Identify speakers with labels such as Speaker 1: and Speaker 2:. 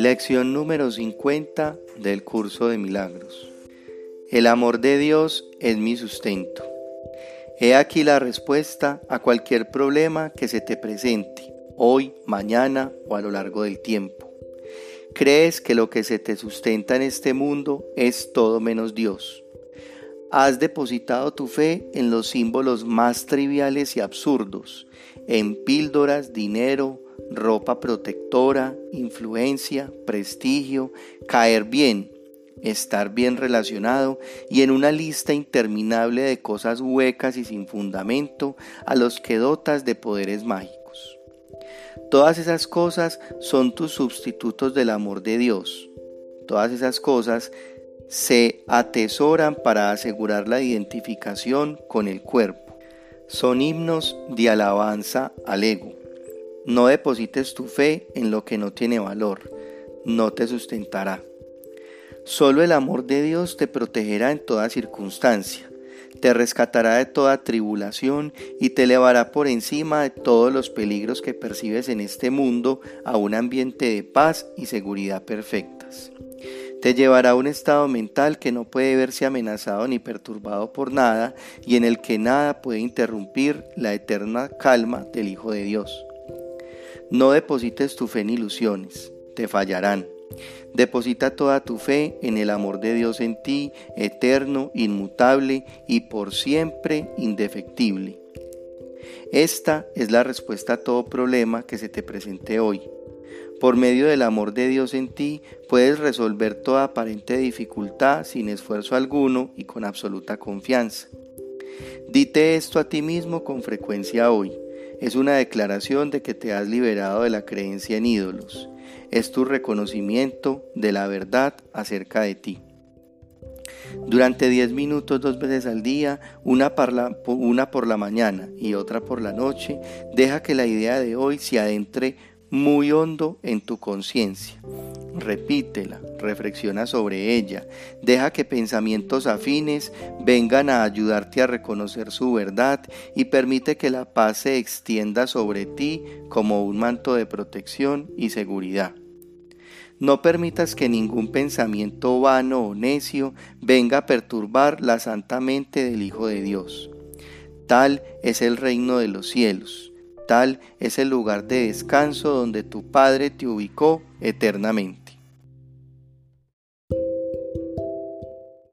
Speaker 1: Lección número 50 del curso de milagros. El amor de Dios es mi sustento. He aquí la respuesta a cualquier problema que se te presente, hoy, mañana o a lo largo del tiempo. Crees que lo que se te sustenta en este mundo es todo menos Dios. Has depositado tu fe en los símbolos más triviales y absurdos, en píldoras, dinero, ropa protectora, influencia, prestigio, caer bien, estar bien relacionado y en una lista interminable de cosas huecas y sin fundamento a los que dotas de poderes mágicos. Todas esas cosas son tus sustitutos del amor de Dios. Todas esas cosas se atesoran para asegurar la identificación con el cuerpo. Son himnos de alabanza al ego. No deposites tu fe en lo que no tiene valor, no te sustentará. Solo el amor de Dios te protegerá en toda circunstancia, te rescatará de toda tribulación y te elevará por encima de todos los peligros que percibes en este mundo a un ambiente de paz y seguridad perfectas. Te llevará a un estado mental que no puede verse amenazado ni perturbado por nada y en el que nada puede interrumpir la eterna calma del Hijo de Dios. No deposites tu fe en ilusiones, te fallarán. Deposita toda tu fe en el amor de Dios en ti, eterno, inmutable y por siempre indefectible. Esta es la respuesta a todo problema que se te presente hoy. Por medio del amor de Dios en ti, puedes resolver toda aparente dificultad sin esfuerzo alguno y con absoluta confianza. Dite esto a ti mismo con frecuencia hoy es una declaración de que te has liberado de la creencia en ídolos. Es tu reconocimiento de la verdad acerca de ti. Durante 10 minutos dos veces al día, una por, la, una por la mañana y otra por la noche, deja que la idea de hoy se adentre muy hondo en tu conciencia. Repítela, reflexiona sobre ella, deja que pensamientos afines vengan a ayudarte a reconocer su verdad y permite que la paz se extienda sobre ti como un manto de protección y seguridad. No permitas que ningún pensamiento vano o necio venga a perturbar la santa mente del Hijo de Dios. Tal es el reino de los cielos es el lugar de descanso donde tu Padre te ubicó eternamente.